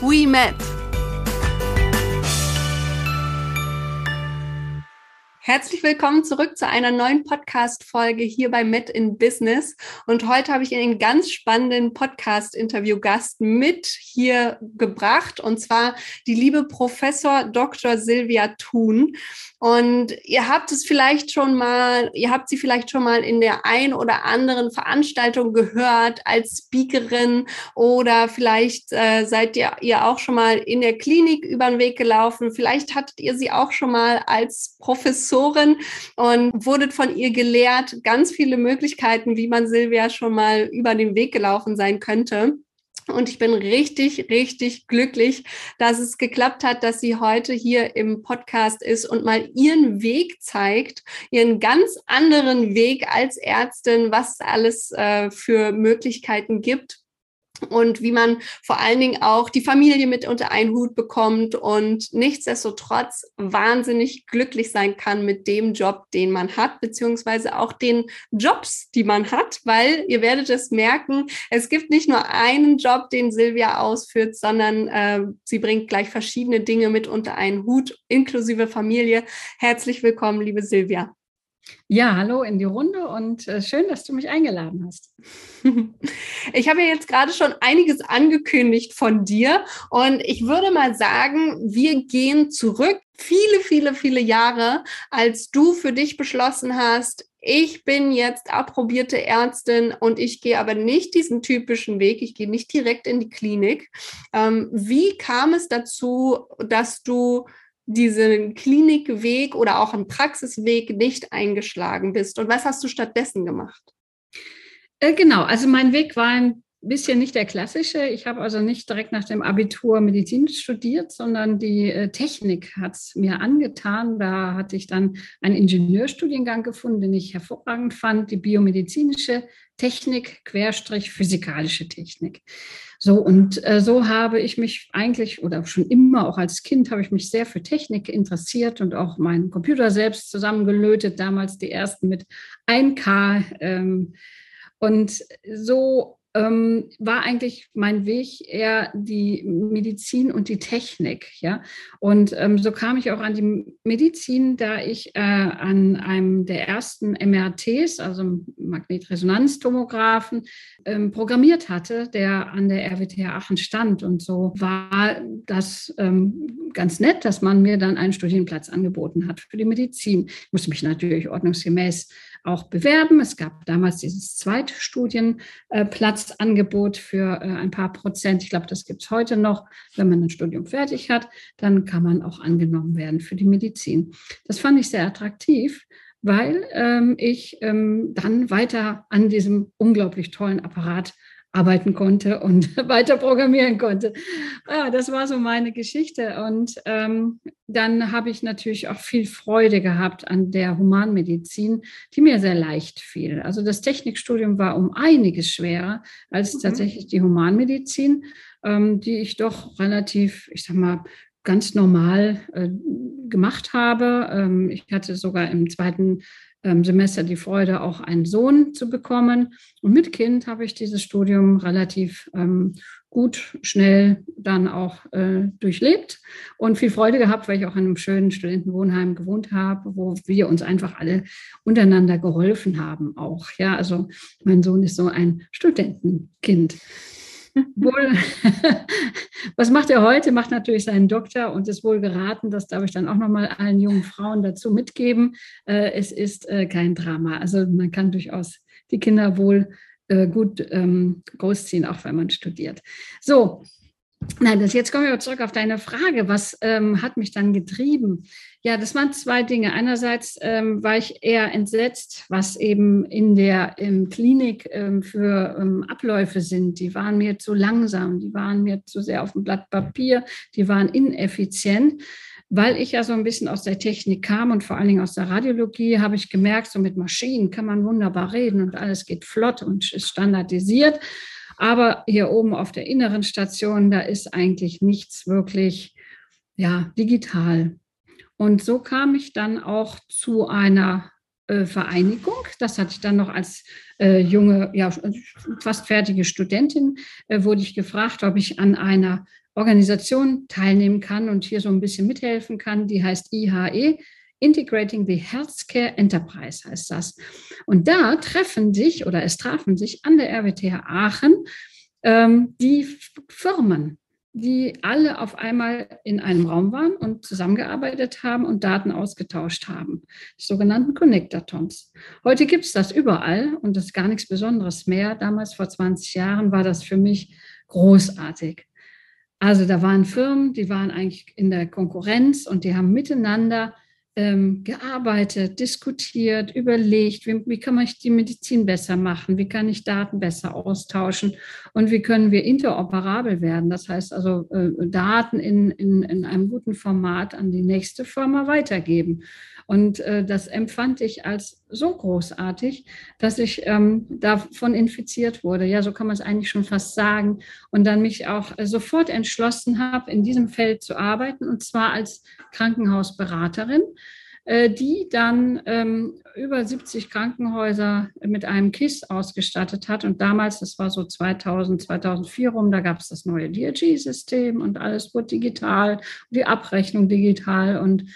we met. Herzlich willkommen zurück zu einer neuen Podcast-Folge hier bei Met in Business. Und heute habe ich einen ganz spannenden Podcast-Interview-Gast mit hier gebracht, und zwar die liebe Professor Dr. Silvia Thun. Und ihr habt es vielleicht schon mal, ihr habt sie vielleicht schon mal in der ein oder anderen Veranstaltung gehört als Speakerin oder vielleicht äh, seid ihr, ihr auch schon mal in der Klinik über den Weg gelaufen. Vielleicht hattet ihr sie auch schon mal als Professorin und wurdet von ihr gelehrt. Ganz viele Möglichkeiten, wie man Silvia schon mal über den Weg gelaufen sein könnte. Und ich bin richtig, richtig glücklich, dass es geklappt hat, dass sie heute hier im Podcast ist und mal ihren Weg zeigt, ihren ganz anderen Weg als Ärztin, was alles äh, für Möglichkeiten gibt und wie man vor allen Dingen auch die Familie mit unter einen Hut bekommt und nichtsdestotrotz wahnsinnig glücklich sein kann mit dem Job, den man hat, beziehungsweise auch den Jobs, die man hat, weil ihr werdet es merken, es gibt nicht nur einen Job, den Silvia ausführt, sondern äh, sie bringt gleich verschiedene Dinge mit unter einen Hut, inklusive Familie. Herzlich willkommen, liebe Silvia. Ja, hallo in die Runde und äh, schön, dass du mich eingeladen hast. Ich habe ja jetzt gerade schon einiges angekündigt von dir und ich würde mal sagen, wir gehen zurück viele, viele, viele Jahre, als du für dich beschlossen hast, ich bin jetzt approbierte Ärztin und ich gehe aber nicht diesen typischen Weg, ich gehe nicht direkt in die Klinik. Ähm, wie kam es dazu, dass du diesen Klinikweg oder auch einen Praxisweg nicht eingeschlagen bist? Und was hast du stattdessen gemacht? Äh, genau, also mein Weg war ein bisschen nicht der klassische. Ich habe also nicht direkt nach dem Abitur Medizin studiert, sondern die äh, Technik hat es mir angetan. Da hatte ich dann einen Ingenieurstudiengang gefunden, den ich hervorragend fand, die biomedizinische Technik, Querstrich, physikalische Technik. So, und äh, so habe ich mich eigentlich oder schon immer, auch als Kind, habe ich mich sehr für Technik interessiert und auch meinen Computer selbst zusammengelötet, damals die ersten mit 1K. Ähm, und so ähm, war eigentlich mein Weg eher die Medizin und die Technik. Ja? Und ähm, so kam ich auch an die Medizin, da ich äh, an einem der ersten MRTs, also Magnetresonanztomographen, ähm, programmiert hatte, der an der RWTH Aachen stand. Und so war das ähm, ganz nett, dass man mir dann einen Studienplatz angeboten hat für die Medizin. Ich musste mich natürlich ordnungsgemäß auch bewerben. Es gab damals dieses zweite Studienplatzangebot für äh, ein paar Prozent. Ich glaube, das gibt es heute noch. Wenn man ein Studium fertig hat, dann kann man auch angenommen werden für die Medizin. Das fand ich sehr attraktiv weil ähm, ich ähm, dann weiter an diesem unglaublich tollen Apparat arbeiten konnte und weiter programmieren konnte. Ja, das war so meine Geschichte. Und ähm, dann habe ich natürlich auch viel Freude gehabt an der Humanmedizin, die mir sehr leicht fiel. Also das Technikstudium war um einiges schwerer als mhm. tatsächlich die Humanmedizin, ähm, die ich doch relativ, ich sag mal, ganz normal äh, gemacht habe. Ähm, ich hatte sogar im zweiten Semester die Freude, auch einen Sohn zu bekommen. Und mit Kind habe ich dieses Studium relativ ähm, gut, schnell dann auch äh, durchlebt und viel Freude gehabt, weil ich auch in einem schönen Studentenwohnheim gewohnt habe, wo wir uns einfach alle untereinander geholfen haben auch. Ja, also mein Sohn ist so ein Studentenkind. Wohl, was macht er heute? Macht natürlich seinen Doktor und ist wohl geraten, das darf ich dann auch nochmal allen jungen Frauen dazu mitgeben. Äh, es ist äh, kein Drama. Also man kann durchaus die Kinder wohl äh, gut ähm, großziehen, auch wenn man studiert. So, Nein, das, jetzt kommen wir zurück auf deine Frage. Was ähm, hat mich dann getrieben? Ja, das waren zwei Dinge. Einerseits ähm, war ich eher entsetzt, was eben in der im Klinik ähm, für ähm, Abläufe sind. Die waren mir zu langsam, die waren mir zu sehr auf dem Blatt Papier, die waren ineffizient. Weil ich ja so ein bisschen aus der Technik kam und vor allen Dingen aus der Radiologie, habe ich gemerkt, so mit Maschinen kann man wunderbar reden und alles geht flott und ist standardisiert. Aber hier oben auf der inneren Station, da ist eigentlich nichts wirklich ja, digital. Und so kam ich dann auch zu einer äh, Vereinigung. Das hatte ich dann noch als äh, junge, ja, fast fertige Studentin, äh, wurde ich gefragt, ob ich an einer Organisation teilnehmen kann und hier so ein bisschen mithelfen kann. Die heißt IHE, Integrating the Healthcare Enterprise heißt das. Und da treffen sich oder es trafen sich an der RWTH Aachen ähm, die Firmen, die alle auf einmal in einem Raum waren und zusammengearbeitet haben und Daten ausgetauscht haben, die sogenannten Connectatons. Heute gibt es das überall und das ist gar nichts Besonderes mehr. Damals vor 20 Jahren war das für mich großartig. Also da waren Firmen, die waren eigentlich in der Konkurrenz und die haben miteinander ähm, gearbeitet, diskutiert, überlegt, wie, wie kann man die Medizin besser machen, wie kann ich Daten besser austauschen und wie können wir interoperabel werden. Das heißt also äh, Daten in, in, in einem guten Format an die nächste Firma weitergeben. Und äh, das empfand ich als so großartig, dass ich ähm, davon infiziert wurde. Ja, so kann man es eigentlich schon fast sagen. Und dann mich auch äh, sofort entschlossen habe, in diesem Feld zu arbeiten, und zwar als Krankenhausberaterin äh, die dann ähm, über 70 Krankenhäuser mit einem KISS ausgestattet hat. Und damals, das war so 2000, 2004 rum, da gab es das neue DRG-System und alles wurde digital, die Abrechnung digital und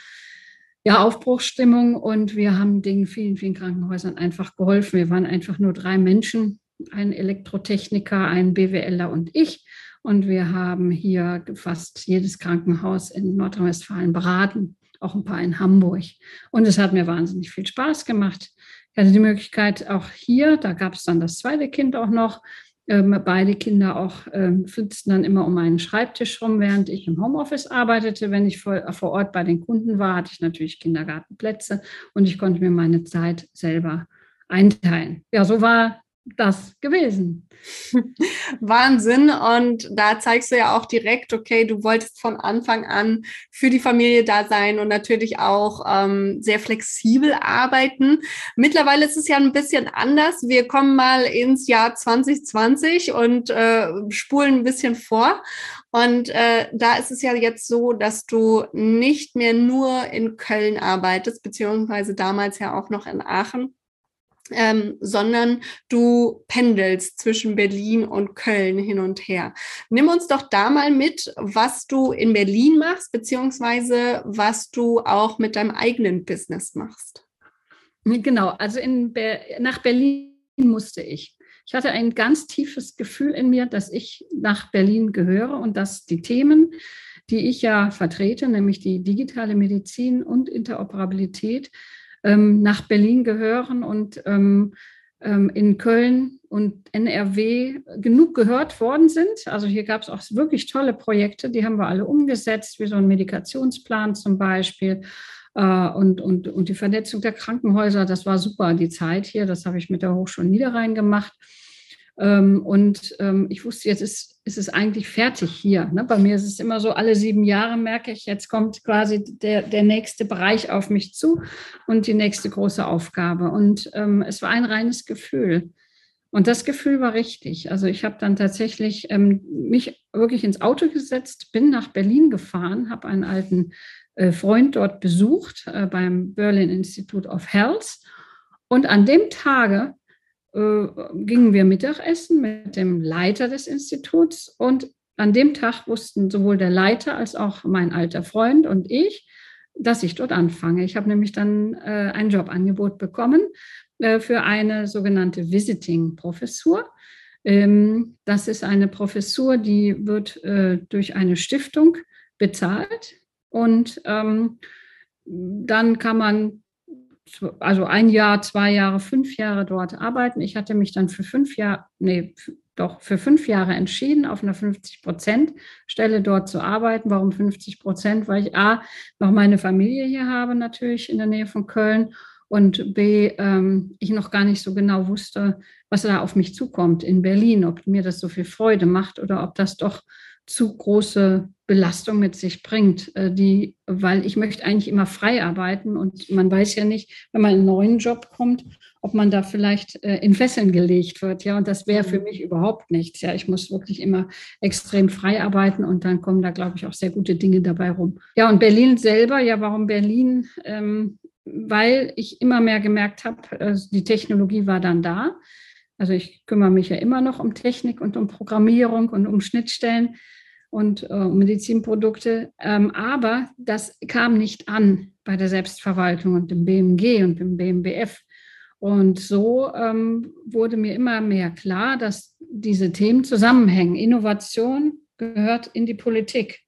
ja, Aufbruchsstimmung und wir haben den vielen, vielen Krankenhäusern einfach geholfen. Wir waren einfach nur drei Menschen, ein Elektrotechniker, ein BWLer und ich. Und wir haben hier fast jedes Krankenhaus in Nordrhein-Westfalen beraten, auch ein paar in Hamburg. Und es hat mir wahnsinnig viel Spaß gemacht. Ich hatte die Möglichkeit auch hier, da gab es dann das zweite Kind auch noch, ähm, beide Kinder auch ähm, flitzten dann immer um einen Schreibtisch rum, während ich im Homeoffice arbeitete. Wenn ich vor, vor Ort bei den Kunden war, hatte ich natürlich Kindergartenplätze und ich konnte mir meine Zeit selber einteilen. Ja, so war das gewesen. Wahnsinn. Und da zeigst du ja auch direkt, okay, du wolltest von Anfang an für die Familie da sein und natürlich auch ähm, sehr flexibel arbeiten. Mittlerweile ist es ja ein bisschen anders. Wir kommen mal ins Jahr 2020 und äh, spulen ein bisschen vor. Und äh, da ist es ja jetzt so, dass du nicht mehr nur in Köln arbeitest, beziehungsweise damals ja auch noch in Aachen ähm, sondern du pendelst zwischen Berlin und Köln hin und her. Nimm uns doch da mal mit, was du in Berlin machst, beziehungsweise was du auch mit deinem eigenen Business machst. Genau, also in Be nach Berlin musste ich. Ich hatte ein ganz tiefes Gefühl in mir, dass ich nach Berlin gehöre und dass die Themen, die ich ja vertrete, nämlich die digitale Medizin und Interoperabilität, ähm, nach Berlin gehören und ähm, ähm in Köln und NRW genug gehört worden sind. Also hier gab es auch wirklich tolle Projekte, die haben wir alle umgesetzt, wie so ein Medikationsplan zum Beispiel. Äh, und, und, und die Vernetzung der Krankenhäuser, das war super, die Zeit hier, das habe ich mit der Hochschule Niederrhein gemacht. Ähm, und ähm, ich wusste, jetzt ist, ist es eigentlich fertig hier. Ne? Bei mir ist es immer so, alle sieben Jahre merke ich, jetzt kommt quasi der, der nächste Bereich auf mich zu und die nächste große Aufgabe. Und ähm, es war ein reines Gefühl. Und das Gefühl war richtig. Also ich habe dann tatsächlich ähm, mich wirklich ins Auto gesetzt, bin nach Berlin gefahren, habe einen alten äh, Freund dort besucht äh, beim Berlin Institute of Health. Und an dem Tage äh, gingen wir Mittagessen mit dem Leiter des Instituts und an dem Tag wussten sowohl der Leiter als auch mein alter Freund und ich, dass ich dort anfange. Ich habe nämlich dann äh, ein Jobangebot bekommen äh, für eine sogenannte Visiting-Professur. Ähm, das ist eine Professur, die wird äh, durch eine Stiftung bezahlt und ähm, dann kann man also ein Jahr, zwei Jahre, fünf Jahre dort arbeiten. Ich hatte mich dann für fünf Jahre, nee, doch für fünf Jahre entschieden, auf einer 50-Prozent-Stelle dort zu arbeiten. Warum 50 Prozent? Weil ich A, noch meine Familie hier habe, natürlich in der Nähe von Köln. Und B, ähm, ich noch gar nicht so genau wusste, was da auf mich zukommt in Berlin, ob mir das so viel Freude macht oder ob das doch zu große Belastung mit sich bringt, äh, die, weil ich möchte eigentlich immer frei arbeiten und man weiß ja nicht, wenn man in einen neuen Job kommt, ob man da vielleicht äh, in Fesseln gelegt wird. Ja, und das wäre für mhm. mich überhaupt nichts. Ja, ich muss wirklich immer extrem frei arbeiten und dann kommen da, glaube ich, auch sehr gute Dinge dabei rum. Ja, und Berlin selber, ja, warum Berlin? Ähm, weil ich immer mehr gemerkt habe, äh, die Technologie war dann da. Also ich kümmere mich ja immer noch um Technik und um Programmierung und um Schnittstellen und äh, Medizinprodukte. Ähm, aber das kam nicht an bei der Selbstverwaltung und dem BMG und dem BMBF. Und so ähm, wurde mir immer mehr klar, dass diese Themen zusammenhängen. Innovation gehört in die Politik.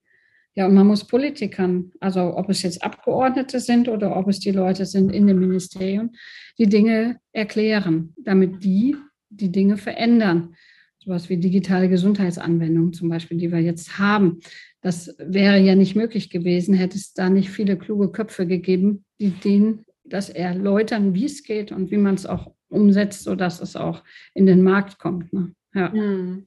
Ja, und man muss Politikern, also ob es jetzt Abgeordnete sind oder ob es die Leute sind in dem Ministerium, die Dinge erklären, damit die die Dinge verändern. Sowas wie digitale Gesundheitsanwendungen zum Beispiel, die wir jetzt haben. Das wäre ja nicht möglich gewesen, hätte es da nicht viele kluge Köpfe gegeben, die den das erläutern, wie es geht und wie man es auch umsetzt, sodass es auch in den Markt kommt. Ne? Ja. Hm.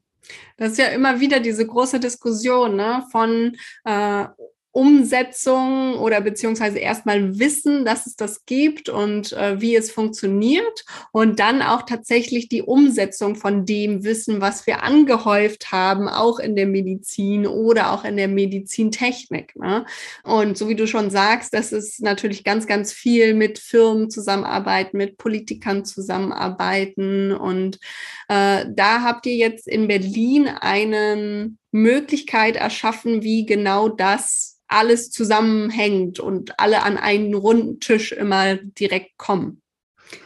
Das ist ja immer wieder diese große Diskussion ne, von äh, Umsetzung oder beziehungsweise erstmal wissen, dass es das gibt und äh, wie es funktioniert und dann auch tatsächlich die Umsetzung von dem Wissen, was wir angehäuft haben, auch in der Medizin oder auch in der Medizintechnik. Ne? Und so wie du schon sagst, das ist natürlich ganz, ganz viel mit Firmen zusammenarbeiten, mit Politikern zusammenarbeiten und äh, da habt ihr jetzt in Berlin eine Möglichkeit erschaffen, wie genau das alles zusammenhängt und alle an einen runden Tisch immer direkt kommen.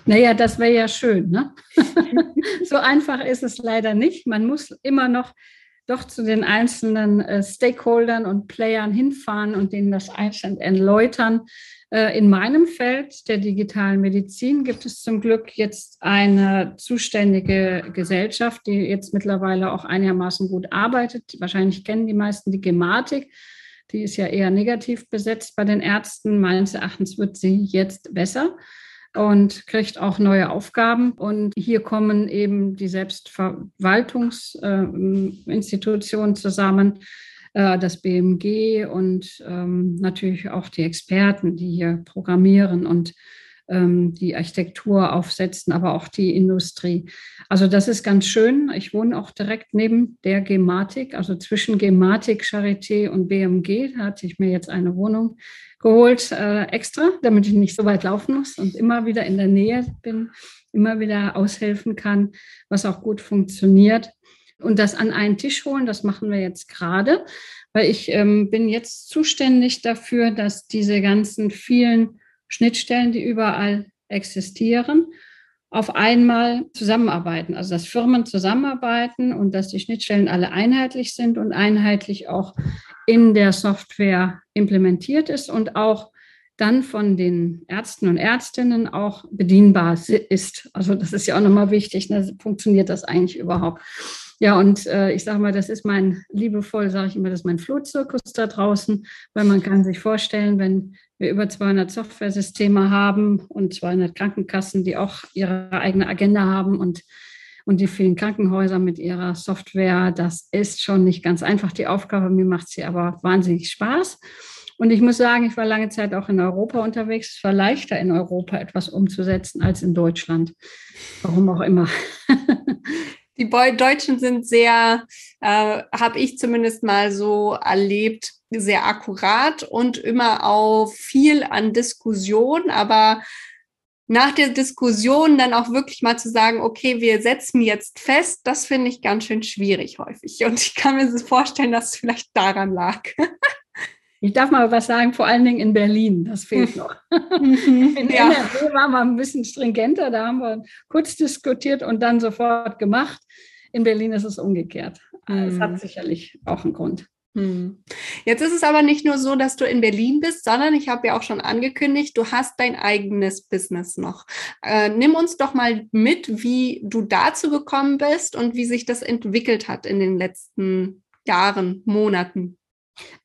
Naja, das wäre ja schön. Ne? so einfach ist es leider nicht. Man muss immer noch doch zu den einzelnen äh, Stakeholdern und Playern hinfahren und denen das einzeln erläutern. Äh, in meinem Feld der digitalen Medizin gibt es zum Glück jetzt eine zuständige Gesellschaft, die jetzt mittlerweile auch einigermaßen gut arbeitet. Wahrscheinlich kennen die meisten die Gematik. Die ist ja eher negativ besetzt bei den Ärzten. Meines Erachtens wird sie jetzt besser und kriegt auch neue Aufgaben. Und hier kommen eben die Selbstverwaltungsinstitutionen zusammen, äh, das BMG und ähm, natürlich auch die Experten, die hier programmieren und ähm, die Architektur aufsetzen, aber auch die Industrie. Also das ist ganz schön. Ich wohne auch direkt neben der Gematik, also zwischen Gematik, Charité und BMG. Da hatte ich mir jetzt eine Wohnung geholt äh, extra, damit ich nicht so weit laufen muss und immer wieder in der Nähe bin, immer wieder aushelfen kann, was auch gut funktioniert. Und das an einen Tisch holen, das machen wir jetzt gerade, weil ich ähm, bin jetzt zuständig dafür, dass diese ganzen vielen Schnittstellen, die überall existieren, auf einmal zusammenarbeiten. Also dass Firmen zusammenarbeiten und dass die Schnittstellen alle einheitlich sind und einheitlich auch in der Software implementiert ist und auch dann von den Ärzten und Ärztinnen auch bedienbar ist. Also das ist ja auch nochmal wichtig. Ne? Funktioniert das eigentlich überhaupt? Ja, und äh, ich sage mal, das ist mein, liebevoll sage ich immer, das ist mein Flohzirkus da draußen, weil man kann sich vorstellen, wenn wir über 200 Softwaresysteme haben und 200 Krankenkassen, die auch ihre eigene Agenda haben und, und die vielen Krankenhäuser mit ihrer Software, das ist schon nicht ganz einfach die Aufgabe. Mir macht sie aber wahnsinnig Spaß. Und ich muss sagen, ich war lange Zeit auch in Europa unterwegs. Es war leichter in Europa etwas umzusetzen als in Deutschland. Warum auch immer. Die Deutschen sind sehr, äh, habe ich zumindest mal so erlebt, sehr akkurat und immer auf viel an Diskussion, aber nach der Diskussion dann auch wirklich mal zu sagen, okay, wir setzen jetzt fest, das finde ich ganz schön schwierig häufig. Und ich kann mir vorstellen, dass es vielleicht daran lag. Ich darf mal was sagen, vor allen Dingen in Berlin, das fehlt noch. Mhm. in ja. NRW waren wir ein bisschen stringenter, da haben wir kurz diskutiert und dann sofort gemacht. In Berlin ist es umgekehrt. Es hat mhm. sicherlich auch einen Grund. Hm. Jetzt ist es aber nicht nur so, dass du in Berlin bist, sondern ich habe ja auch schon angekündigt, du hast dein eigenes Business noch. Äh, nimm uns doch mal mit, wie du dazu gekommen bist und wie sich das entwickelt hat in den letzten Jahren, Monaten.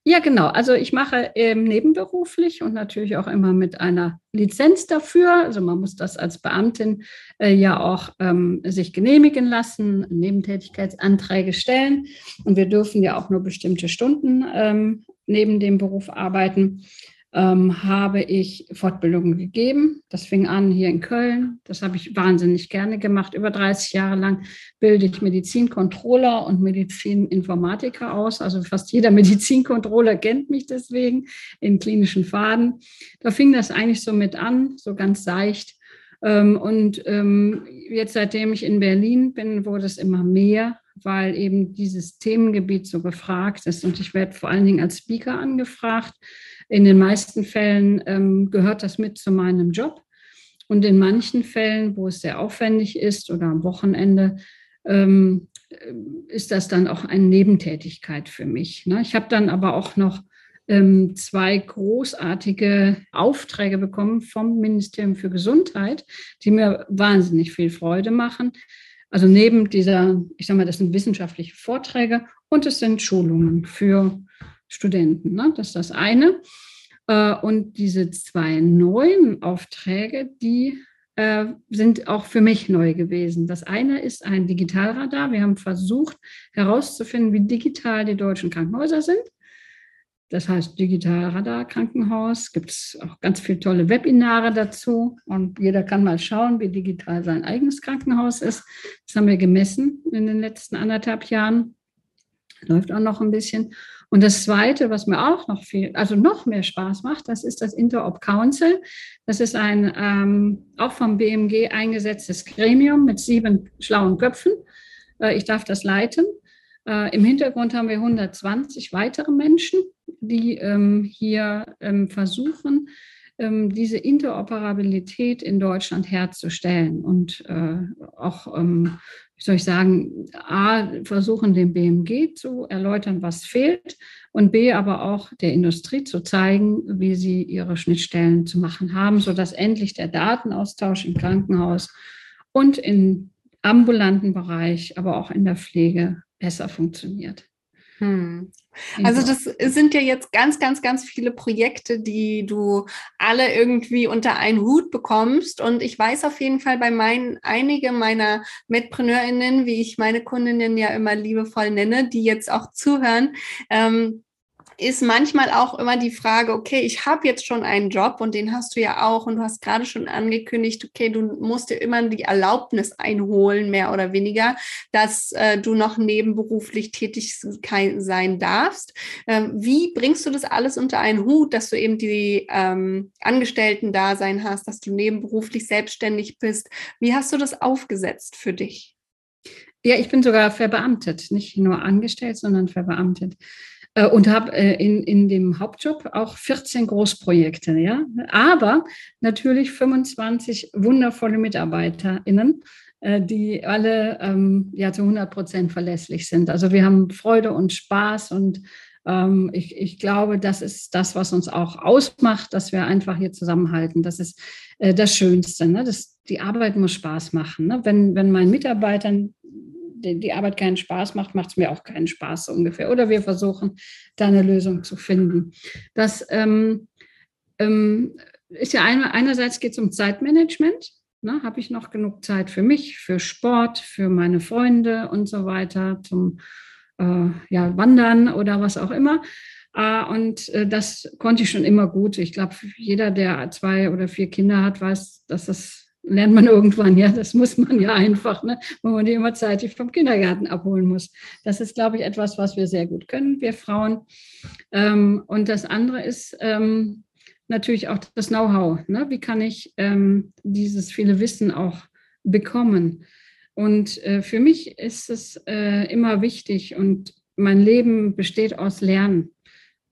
Ja, genau. Also ich mache ähm, nebenberuflich und natürlich auch immer mit einer Lizenz dafür. Also man muss das als Beamtin äh, ja auch ähm, sich genehmigen lassen, Nebentätigkeitsanträge stellen. Und wir dürfen ja auch nur bestimmte Stunden ähm, neben dem Beruf arbeiten ähm, habe ich Fortbildungen gegeben. Das fing an hier in Köln. Das habe ich wahnsinnig gerne gemacht. Über 30 Jahre lang bilde ich Medizincontroller und Medizininformatiker aus. Also fast jeder Medizincontroller kennt mich deswegen in klinischen Faden. Da fing das eigentlich so mit an, so ganz seicht. Ähm, und ähm, jetzt, seitdem ich in Berlin bin, wurde es immer mehr, weil eben dieses Themengebiet so gefragt ist. Und ich werde vor allen Dingen als Speaker angefragt. In den meisten Fällen ähm, gehört das mit zu meinem Job. Und in manchen Fällen, wo es sehr aufwendig ist oder am Wochenende, ähm, ist das dann auch eine Nebentätigkeit für mich. Ne? Ich habe dann aber auch noch ähm, zwei großartige Aufträge bekommen vom Ministerium für Gesundheit, die mir wahnsinnig viel Freude machen. Also neben dieser, ich sage mal, das sind wissenschaftliche Vorträge und es sind Schulungen für Studenten. Ne? Das ist das eine. Äh, und diese zwei neuen Aufträge, die äh, sind auch für mich neu gewesen. Das eine ist ein Digitalradar. Wir haben versucht herauszufinden, wie digital die deutschen Krankenhäuser sind. Das heißt, Digitalradar Krankenhaus gibt es auch ganz viele tolle Webinare dazu und jeder kann mal schauen, wie digital sein eigenes Krankenhaus ist. Das haben wir gemessen in den letzten anderthalb Jahren. Läuft auch noch ein bisschen. Und das Zweite, was mir auch noch viel, also noch mehr Spaß macht, das ist das Interop Council. Das ist ein ähm, auch vom BMG eingesetztes Gremium mit sieben schlauen Köpfen. Äh, ich darf das leiten. Äh, Im Hintergrund haben wir 120 weitere Menschen, die ähm, hier ähm, versuchen, ähm, diese Interoperabilität in Deutschland herzustellen und äh, auch ähm, wie soll ich sagen, A, versuchen dem BMG zu erläutern, was fehlt und B, aber auch der Industrie zu zeigen, wie sie ihre Schnittstellen zu machen haben, sodass endlich der Datenaustausch im Krankenhaus und im ambulanten Bereich, aber auch in der Pflege besser funktioniert. Hm. Also das sind ja jetzt ganz, ganz, ganz viele Projekte, die du alle irgendwie unter einen Hut bekommst. Und ich weiß auf jeden Fall bei meinen, einige meiner MedpreneurInnen, wie ich meine Kundinnen ja immer liebevoll nenne, die jetzt auch zuhören, ähm, ist manchmal auch immer die Frage, okay, ich habe jetzt schon einen Job und den hast du ja auch und du hast gerade schon angekündigt, okay, du musst dir immer die Erlaubnis einholen, mehr oder weniger, dass äh, du noch nebenberuflich tätig sein darfst. Ähm, wie bringst du das alles unter einen Hut, dass du eben die ähm, Angestellten-Dasein hast, dass du nebenberuflich selbstständig bist? Wie hast du das aufgesetzt für dich? Ja, ich bin sogar verbeamtet, nicht nur angestellt, sondern verbeamtet. Äh, und habe äh, in, in dem Hauptjob auch 14 Großprojekte, ja. Aber natürlich 25 wundervolle MitarbeiterInnen, äh, die alle ähm, ja zu 100 Prozent verlässlich sind. Also wir haben Freude und Spaß und ähm, ich, ich glaube, das ist das, was uns auch ausmacht, dass wir einfach hier zusammenhalten. Das ist äh, das Schönste. Ne? Das, die Arbeit muss Spaß machen. Ne? Wenn, wenn meinen Mitarbeitern die, die Arbeit keinen Spaß macht, macht es mir auch keinen Spaß so ungefähr. Oder wir versuchen, da eine Lösung zu finden. Das ähm, ähm, ist ja eine, einerseits geht es um Zeitmanagement. Ne, Habe ich noch genug Zeit für mich, für Sport, für meine Freunde und so weiter, zum äh, ja, Wandern oder was auch immer. Uh, und äh, das konnte ich schon immer gut. Ich glaube, jeder, der zwei oder vier Kinder hat, weiß, dass das lernt man irgendwann, ja, das muss man ja einfach, ne, wo man die immer zeitig vom Kindergarten abholen muss. Das ist, glaube ich, etwas, was wir sehr gut können, wir Frauen. Ähm, und das andere ist ähm, natürlich auch das Know-how. Ne? Wie kann ich ähm, dieses viele Wissen auch bekommen? Und äh, für mich ist es äh, immer wichtig und mein Leben besteht aus Lernen.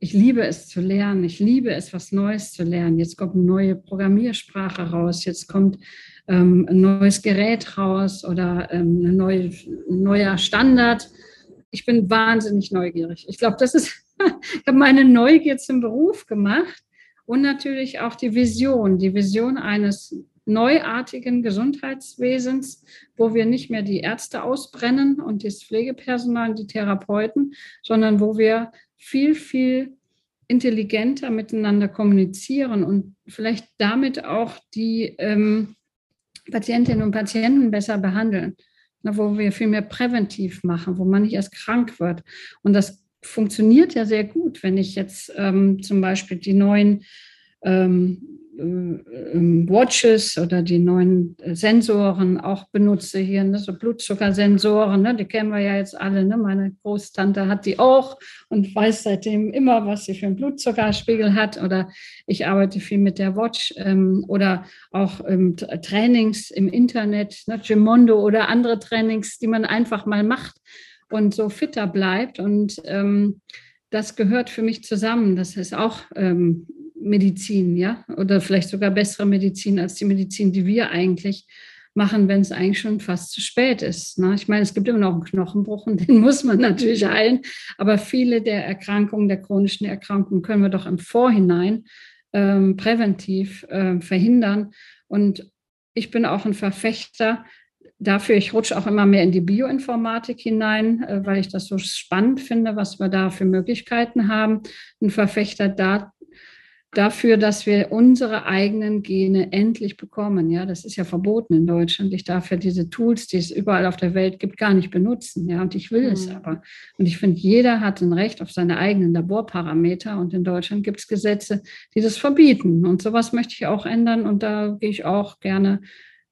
Ich liebe es zu lernen. Ich liebe es, was Neues zu lernen. Jetzt kommt eine neue Programmiersprache raus. Jetzt kommt ähm, ein neues Gerät raus oder ähm, ein neue, neuer Standard. Ich bin wahnsinnig neugierig. Ich glaube, das ist ich habe meine Neugier zum Beruf gemacht und natürlich auch die Vision, die Vision eines neuartigen Gesundheitswesens, wo wir nicht mehr die Ärzte ausbrennen und das Pflegepersonal die Therapeuten, sondern wo wir viel, viel intelligenter miteinander kommunizieren und vielleicht damit auch die ähm, Patientinnen und Patienten besser behandeln, na, wo wir viel mehr präventiv machen, wo man nicht erst krank wird. Und das funktioniert ja sehr gut, wenn ich jetzt ähm, zum Beispiel die neuen ähm, äh, ähm, Watches oder die neuen Sensoren auch benutze hier, ne, so Blutzuckersensoren, ne, die kennen wir ja jetzt alle. Ne? Meine Großtante hat die auch und weiß seitdem immer, was sie für einen Blutzuckerspiegel hat. Oder ich arbeite viel mit der Watch ähm, oder auch ähm, Trainings im Internet, ne, Gimondo oder andere Trainings, die man einfach mal macht und so fitter bleibt. Und ähm, das gehört für mich zusammen. Das ist auch ähm, Medizin, ja, oder vielleicht sogar bessere Medizin als die Medizin, die wir eigentlich machen, wenn es eigentlich schon fast zu spät ist. Ne? Ich meine, es gibt immer noch einen Knochenbruch und den muss man natürlich heilen, aber viele der Erkrankungen, der chronischen Erkrankungen können wir doch im Vorhinein ähm, präventiv äh, verhindern. Und ich bin auch ein Verfechter dafür, ich rutsche auch immer mehr in die Bioinformatik hinein, äh, weil ich das so spannend finde, was wir da für Möglichkeiten haben. Ein Verfechter da, dafür, dass wir unsere eigenen Gene endlich bekommen. Ja, das ist ja verboten in Deutschland. Ich darf ja diese Tools, die es überall auf der Welt gibt, gar nicht benutzen. Ja, und ich will mhm. es aber. Und ich finde, jeder hat ein Recht auf seine eigenen Laborparameter. Und in Deutschland gibt es Gesetze, die das verbieten. Und sowas möchte ich auch ändern. Und da gehe ich auch gerne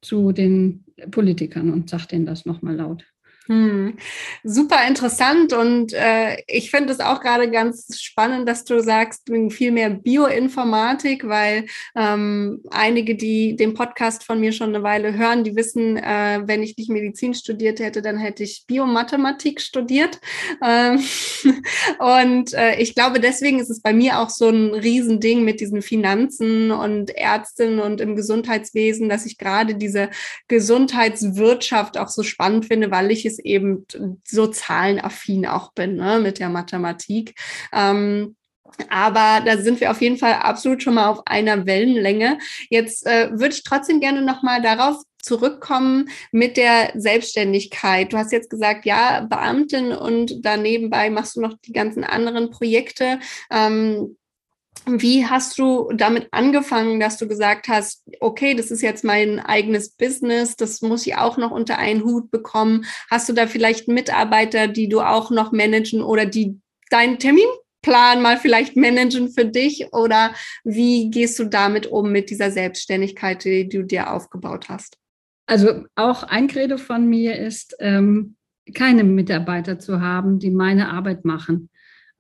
zu den Politikern und sage denen das nochmal laut. Hm. Super interessant und äh, ich finde es auch gerade ganz spannend, dass du sagst, viel mehr Bioinformatik, weil ähm, einige, die den Podcast von mir schon eine Weile hören, die wissen, äh, wenn ich nicht Medizin studiert hätte, dann hätte ich Biomathematik studiert. Ähm, und äh, ich glaube, deswegen ist es bei mir auch so ein Riesending mit diesen Finanzen und Ärztinnen und im Gesundheitswesen, dass ich gerade diese Gesundheitswirtschaft auch so spannend finde, weil ich es es eben so zahlenaffin auch bin ne, mit der Mathematik. Ähm, aber da sind wir auf jeden Fall absolut schon mal auf einer Wellenlänge. Jetzt äh, würde ich trotzdem gerne noch mal darauf zurückkommen mit der Selbstständigkeit. Du hast jetzt gesagt, ja, Beamtin und danebenbei machst du noch die ganzen anderen Projekte. Ähm, wie hast du damit angefangen, dass du gesagt hast, okay, das ist jetzt mein eigenes Business, das muss ich auch noch unter einen Hut bekommen? Hast du da vielleicht Mitarbeiter, die du auch noch managen oder die deinen Terminplan mal vielleicht managen für dich? Oder wie gehst du damit um mit dieser Selbstständigkeit, die du dir aufgebaut hast? Also auch ein Credo von mir ist, ähm, keine Mitarbeiter zu haben, die meine Arbeit machen.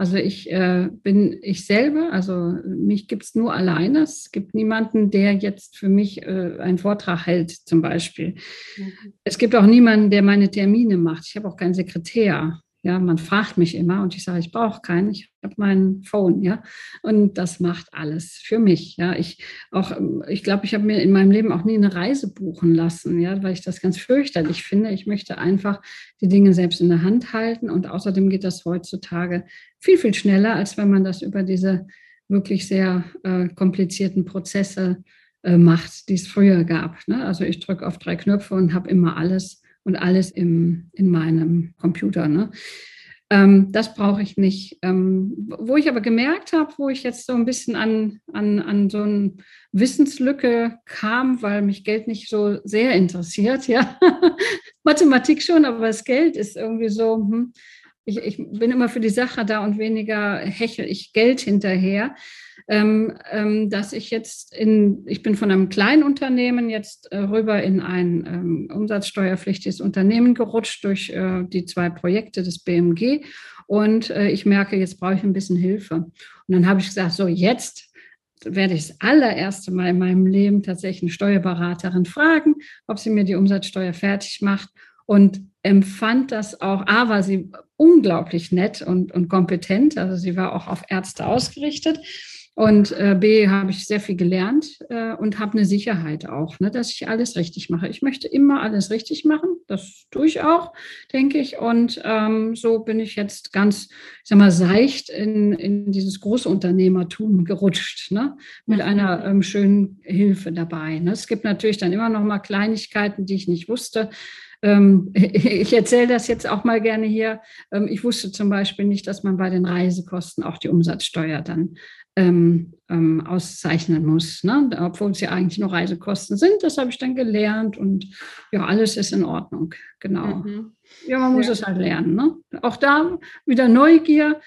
Also ich äh, bin ich selber, also mich gibt es nur alleine. Es gibt niemanden, der jetzt für mich äh, einen Vortrag hält, zum Beispiel. Mhm. Es gibt auch niemanden, der meine Termine macht. Ich habe auch keinen Sekretär. Ja, man fragt mich immer und ich sage, ich brauche keinen, ich habe mein Phone, ja. Und das macht alles für mich. Ja, ich auch, ich glaube, ich habe mir in meinem Leben auch nie eine Reise buchen lassen, ja, weil ich das ganz fürchterlich finde. Ich möchte einfach die Dinge selbst in der Hand halten und außerdem geht das heutzutage viel, viel schneller, als wenn man das über diese wirklich sehr äh, komplizierten Prozesse äh, macht, die es früher gab. Ne? Also ich drücke auf drei Knöpfe und habe immer alles und alles im, in meinem Computer. Ne? Ähm, das brauche ich nicht. Ähm, wo ich aber gemerkt habe, wo ich jetzt so ein bisschen an, an, an so eine Wissenslücke kam, weil mich Geld nicht so sehr interessiert, ja. Mathematik schon, aber das Geld ist irgendwie so, hm, ich, ich bin immer für die Sache da und weniger hechel ich Geld hinterher. Ähm, ähm, dass ich jetzt in, ich bin von einem kleinen Unternehmen jetzt äh, rüber in ein ähm, umsatzsteuerpflichtiges Unternehmen gerutscht durch äh, die zwei Projekte des BMG und äh, ich merke, jetzt brauche ich ein bisschen Hilfe. Und dann habe ich gesagt, so jetzt werde ich das allererste Mal in meinem Leben tatsächlich eine Steuerberaterin fragen, ob sie mir die Umsatzsteuer fertig macht und empfand das auch, A, war sie unglaublich nett und, und kompetent, also sie war auch auf Ärzte ausgerichtet Und äh, B, habe ich sehr viel gelernt äh, und habe eine Sicherheit auch, ne, dass ich alles richtig mache. Ich möchte immer alles richtig machen. Das tue ich auch, denke ich. Und ähm, so bin ich jetzt ganz, ich sag mal, seicht in, in dieses große Unternehmertum gerutscht, ne, mit einer ähm, schönen Hilfe dabei. Ne. Es gibt natürlich dann immer noch mal Kleinigkeiten, die ich nicht wusste. Ähm, ich erzähle das jetzt auch mal gerne hier. Ähm, ich wusste zum Beispiel nicht, dass man bei den Reisekosten auch die Umsatzsteuer dann ähm, ähm, auszeichnen muss, ne? obwohl es ja eigentlich nur Reisekosten sind. Das habe ich dann gelernt und ja, alles ist in Ordnung. Genau. Mhm. Ja, man muss ja. es halt lernen. Ne? Auch da wieder Neugier.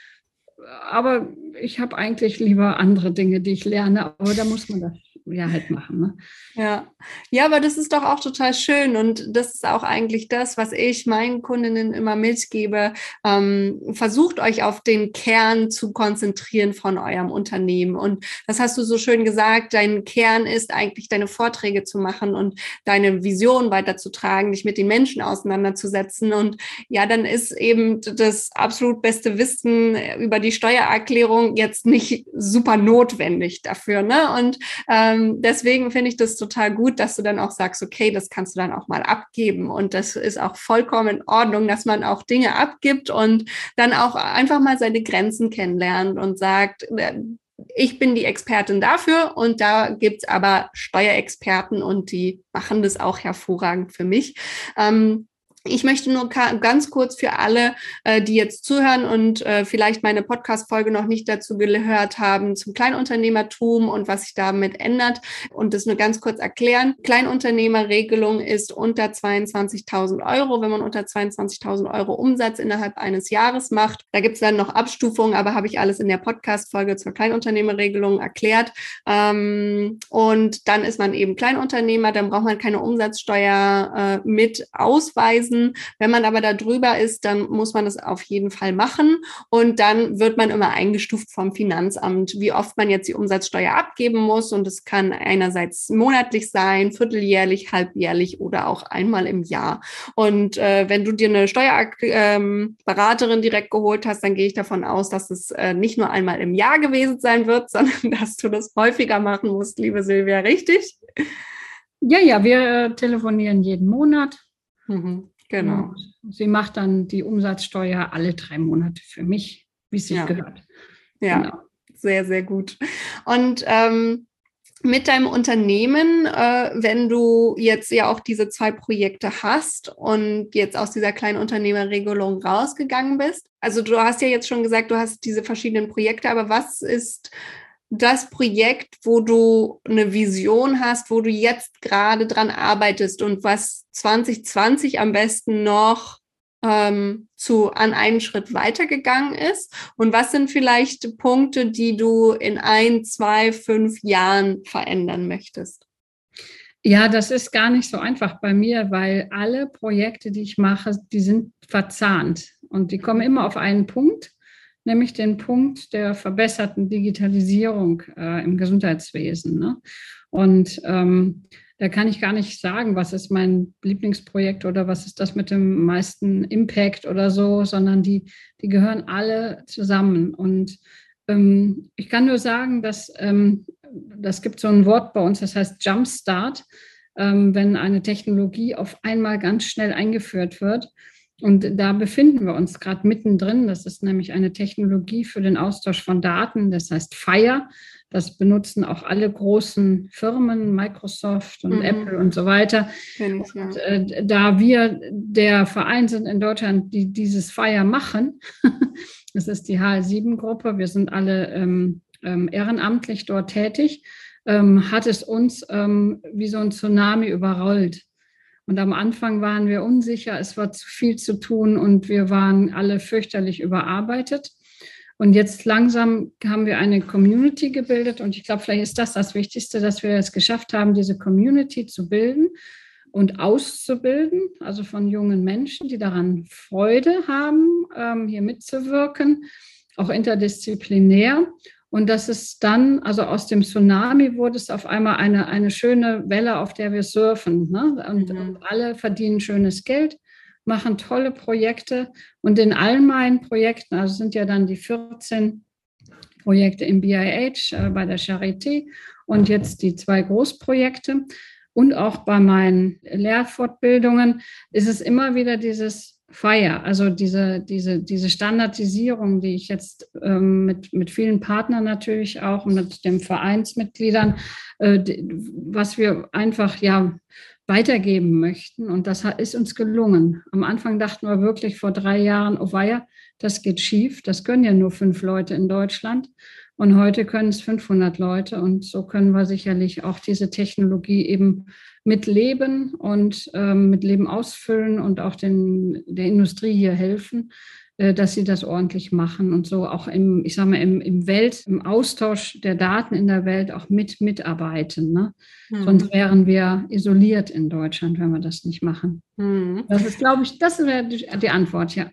Aber ich habe eigentlich lieber andere Dinge, die ich lerne, aber da muss man das ja halt machen. Ne? Ja. ja, aber das ist doch auch total schön und das ist auch eigentlich das, was ich meinen Kundinnen immer mitgebe. Ähm, versucht euch auf den Kern zu konzentrieren von eurem Unternehmen und das hast du so schön gesagt. Dein Kern ist eigentlich deine Vorträge zu machen und deine Vision weiterzutragen, dich mit den Menschen auseinanderzusetzen und ja, dann ist eben das absolut beste Wissen über die Steuererklärung jetzt nicht super notwendig dafür, ne? Und äh, ähm, deswegen finde ich das total gut, dass du dann auch sagst, okay, das kannst du dann auch mal abgeben. Und das ist auch vollkommen in Ordnung, dass man auch Dinge abgibt und dann auch einfach mal seine Grenzen kennenlernt und sagt, äh, ich bin die Expertin dafür und da gibt's aber Steuerexperten und die machen das auch hervorragend für mich. Ähm, ich möchte nur ganz kurz für alle, äh, die jetzt zuhören und äh, vielleicht meine Podcast-Folge noch nicht dazu gehört haben, zum Kleinunternehmertum und was sich damit ändert und das nur ganz kurz erklären. Kleinunternehmerregelung ist unter 22.000 Euro, wenn man unter 22.000 Euro Umsatz innerhalb eines Jahres macht. Da gibt es dann noch Abstufungen, aber habe ich alles in der Podcast-Folge zur Kleinunternehmerregelung erklärt. Ähm, und dann ist man eben Kleinunternehmer, dann braucht man keine Umsatzsteuer äh, mit ausweisen müssen. Wenn man aber da drüber ist, dann muss man das auf jeden Fall machen. Und dann wird man immer eingestuft vom Finanzamt, wie oft man jetzt die Umsatzsteuer abgeben muss. Und es kann einerseits monatlich sein, vierteljährlich, halbjährlich oder auch einmal im Jahr. Und äh, wenn du dir eine Steuerberaterin ähm, direkt geholt hast, dann gehe ich davon aus, dass es äh, nicht nur einmal im Jahr gewesen sein wird, sondern dass du das häufiger machen musst, liebe Silvia, richtig? Ja, ja, wir äh, telefonieren jeden Monat. Mhm. Genau. Sie macht dann die Umsatzsteuer alle drei Monate für mich, wie es sich ja. gehört. Ja, genau. sehr, sehr gut. Und ähm, mit deinem Unternehmen, äh, wenn du jetzt ja auch diese zwei Projekte hast und jetzt aus dieser kleinen Unternehmerregelung rausgegangen bist. Also du hast ja jetzt schon gesagt, du hast diese verschiedenen Projekte, aber was ist das Projekt, wo du eine Vision hast, wo du jetzt gerade dran arbeitest und was 2020 am besten noch ähm, zu an einen Schritt weitergegangen ist? Und was sind vielleicht Punkte, die du in ein, zwei, fünf Jahren verändern möchtest? Ja, das ist gar nicht so einfach bei mir, weil alle Projekte, die ich mache, die sind verzahnt und die kommen immer auf einen Punkt nämlich den Punkt der verbesserten Digitalisierung äh, im Gesundheitswesen. Ne? Und ähm, da kann ich gar nicht sagen, was ist mein Lieblingsprojekt oder was ist das mit dem meisten Impact oder so, sondern die, die gehören alle zusammen. Und ähm, ich kann nur sagen, dass ähm, das gibt so ein Wort bei uns, das heißt Jumpstart, ähm, wenn eine Technologie auf einmal ganz schnell eingeführt wird und da befinden wir uns gerade mittendrin. Das ist nämlich eine Technologie für den Austausch von Daten, das heißt FIRE. Das benutzen auch alle großen Firmen, Microsoft und mhm. Apple und so weiter. Ich, ja. und, äh, da wir der Verein sind in Deutschland, die dieses FIRE machen, das ist die HL7-Gruppe, wir sind alle ähm, ähm, ehrenamtlich dort tätig, ähm, hat es uns ähm, wie so ein Tsunami überrollt. Und am Anfang waren wir unsicher, es war zu viel zu tun und wir waren alle fürchterlich überarbeitet. Und jetzt langsam haben wir eine Community gebildet und ich glaube, vielleicht ist das das Wichtigste, dass wir es geschafft haben, diese Community zu bilden und auszubilden, also von jungen Menschen, die daran Freude haben, ähm, hier mitzuwirken, auch interdisziplinär. Und das ist dann, also aus dem Tsunami wurde es auf einmal eine, eine schöne Welle, auf der wir surfen. Ne? Und, mhm. und alle verdienen schönes Geld, machen tolle Projekte. Und in all meinen Projekten, also sind ja dann die 14 Projekte im BIH äh, bei der Charité und jetzt die zwei Großprojekte. Und auch bei meinen Lehrfortbildungen ist es immer wieder dieses Fire, also diese, diese, diese Standardisierung, die ich jetzt ähm, mit, mit vielen Partnern natürlich auch und mit den Vereinsmitgliedern, äh, die, was wir einfach ja weitergeben möchten. Und das ist uns gelungen. Am Anfang dachten wir wirklich vor drei Jahren, oh weia, das geht schief. Das können ja nur fünf Leute in Deutschland. Und heute können es 500 Leute. Und so können wir sicherlich auch diese Technologie eben mit Leben und ähm, mit Leben ausfüllen und auch den, der Industrie hier helfen, äh, dass sie das ordentlich machen und so auch im, ich sage mal, im, im Welt, im Austausch der Daten in der Welt auch mit mitarbeiten. Ne? Mhm. Sonst wären wir isoliert in Deutschland, wenn wir das nicht machen. Mhm. Das ist, glaube ich, das wäre die, die Antwort, ja.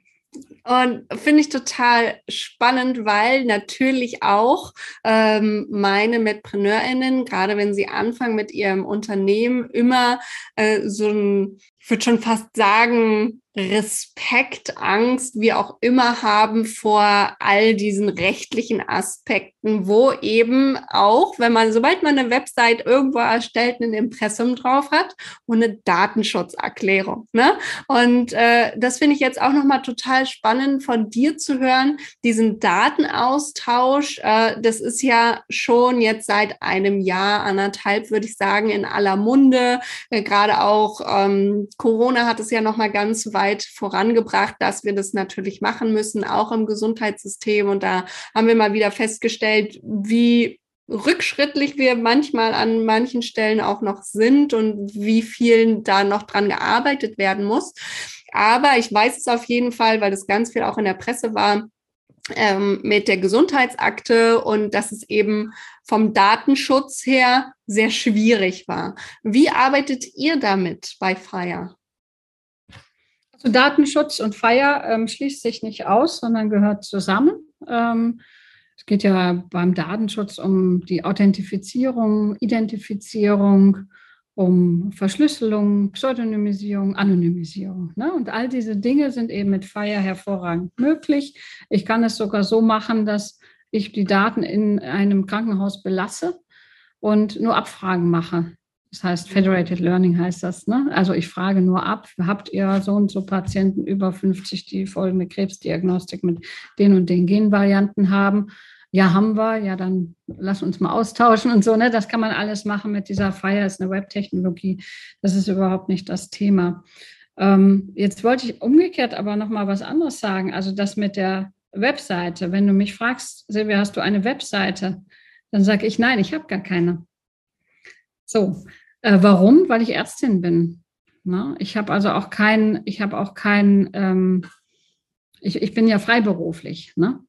Und finde ich total spannend, weil natürlich auch ähm, meine MedpreneurInnen, gerade wenn sie anfangen mit ihrem Unternehmen, immer äh, so ein, ich würde schon fast sagen, Respekt, Angst, wie auch immer haben vor all diesen rechtlichen Aspekten, wo eben auch, wenn man, sobald man eine Website irgendwo erstellt, ein Impressum drauf hat und eine Datenschutzerklärung. Ne? Und äh, das finde ich jetzt auch nochmal total spannend von dir zu hören, diesen Datenaustausch. Äh, das ist ja schon jetzt seit einem Jahr, anderthalb, würde ich sagen, in aller Munde. Äh, Gerade auch ähm, Corona hat es ja nochmal ganz weit weit vorangebracht, dass wir das natürlich machen müssen, auch im Gesundheitssystem. Und da haben wir mal wieder festgestellt, wie rückschrittlich wir manchmal an manchen Stellen auch noch sind und wie viel da noch dran gearbeitet werden muss. Aber ich weiß es auf jeden Fall, weil das ganz viel auch in der Presse war, ähm, mit der Gesundheitsakte und dass es eben vom Datenschutz her sehr schwierig war. Wie arbeitet ihr damit bei Fire? Also Datenschutz und Feier ähm, schließt sich nicht aus, sondern gehört zusammen. Ähm, es geht ja beim Datenschutz um die Authentifizierung, Identifizierung, um Verschlüsselung, Pseudonymisierung, Anonymisierung. Ne? Und all diese Dinge sind eben mit Fire hervorragend möglich. Ich kann es sogar so machen, dass ich die Daten in einem Krankenhaus belasse und nur Abfragen mache. Das heißt, Federated Learning heißt das. Ne? Also ich frage nur ab, habt ihr so und so Patienten über 50, die folgende Krebsdiagnostik mit den und den Genvarianten haben? Ja, haben wir. Ja, dann lass uns mal austauschen und so. Ne? Das kann man alles machen mit dieser Fire, ist eine Webtechnologie. Das ist überhaupt nicht das Thema. Ähm, jetzt wollte ich umgekehrt aber noch mal was anderes sagen. Also das mit der Webseite. Wenn du mich fragst, Silvia, hast du eine Webseite? Dann sage ich, nein, ich habe gar keine. So, äh, warum? Weil ich Ärztin bin. Ne? Ich habe also auch kein, ich habe auch kein, ähm, ich, ich bin ja freiberuflich. Ne?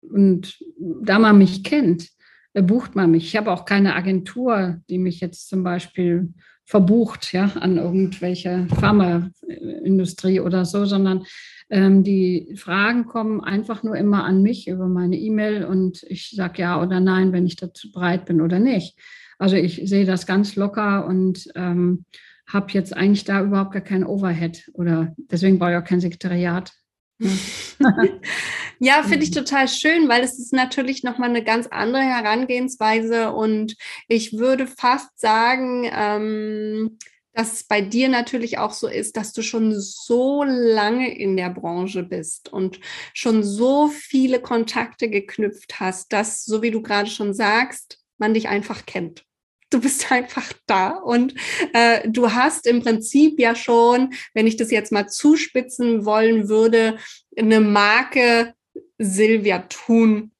Und da man mich kennt, äh, bucht man mich. Ich habe auch keine Agentur, die mich jetzt zum Beispiel verbucht, ja, an irgendwelche Pharmaindustrie oder so, sondern ähm, die Fragen kommen einfach nur immer an mich über meine E-Mail und ich sage ja oder nein, wenn ich dazu bereit bin oder nicht. Also ich sehe das ganz locker und ähm, habe jetzt eigentlich da überhaupt gar kein Overhead oder deswegen brauche ich auch kein Sekretariat. ja, finde ich total schön, weil es ist natürlich nochmal eine ganz andere Herangehensweise und ich würde fast sagen, ähm, dass es bei dir natürlich auch so ist, dass du schon so lange in der Branche bist und schon so viele Kontakte geknüpft hast, dass, so wie du gerade schon sagst, man dich einfach kennt. Du bist einfach da und äh, du hast im Prinzip ja schon, wenn ich das jetzt mal zuspitzen wollen würde, eine Marke Silvia Thun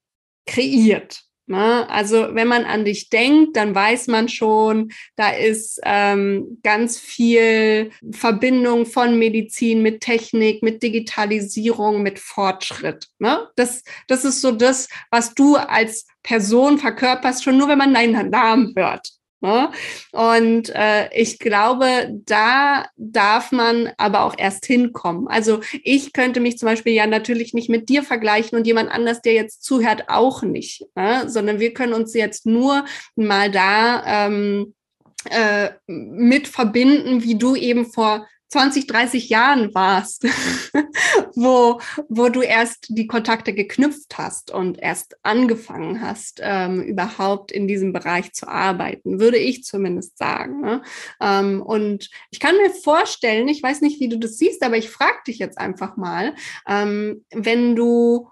kreiert. Ne? Also wenn man an dich denkt, dann weiß man schon, da ist ähm, ganz viel Verbindung von Medizin mit Technik, mit Digitalisierung, mit Fortschritt. Ne? Das, das ist so das, was du als Person verkörperst, schon nur wenn man deinen Namen hört. Ne? Und äh, ich glaube, da darf man aber auch erst hinkommen. Also ich könnte mich zum Beispiel ja natürlich nicht mit dir vergleichen und jemand anders, der jetzt zuhört, auch nicht, ne? sondern wir können uns jetzt nur mal da ähm, äh, mit verbinden, wie du eben vor 20, 30 Jahren warst, wo, wo du erst die Kontakte geknüpft hast und erst angefangen hast, ähm, überhaupt in diesem Bereich zu arbeiten, würde ich zumindest sagen. Ne? Ähm, und ich kann mir vorstellen, ich weiß nicht, wie du das siehst, aber ich frage dich jetzt einfach mal, ähm, wenn du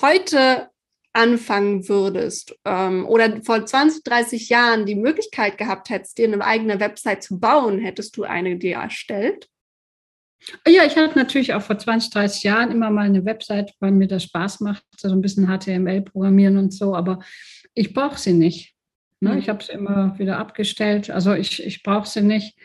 heute anfangen würdest ähm, oder vor 20, 30 Jahren die Möglichkeit gehabt hättest, dir eine eigene Website zu bauen, hättest du eine dir erstellt? Ja, ich hatte natürlich auch vor 20, 30 Jahren immer mal eine Website, weil mir das Spaß macht, so ein bisschen HTML programmieren und so, aber ich brauche sie nicht. Ne? Mhm. Ich habe sie immer wieder abgestellt. Also ich, ich brauche sie nicht,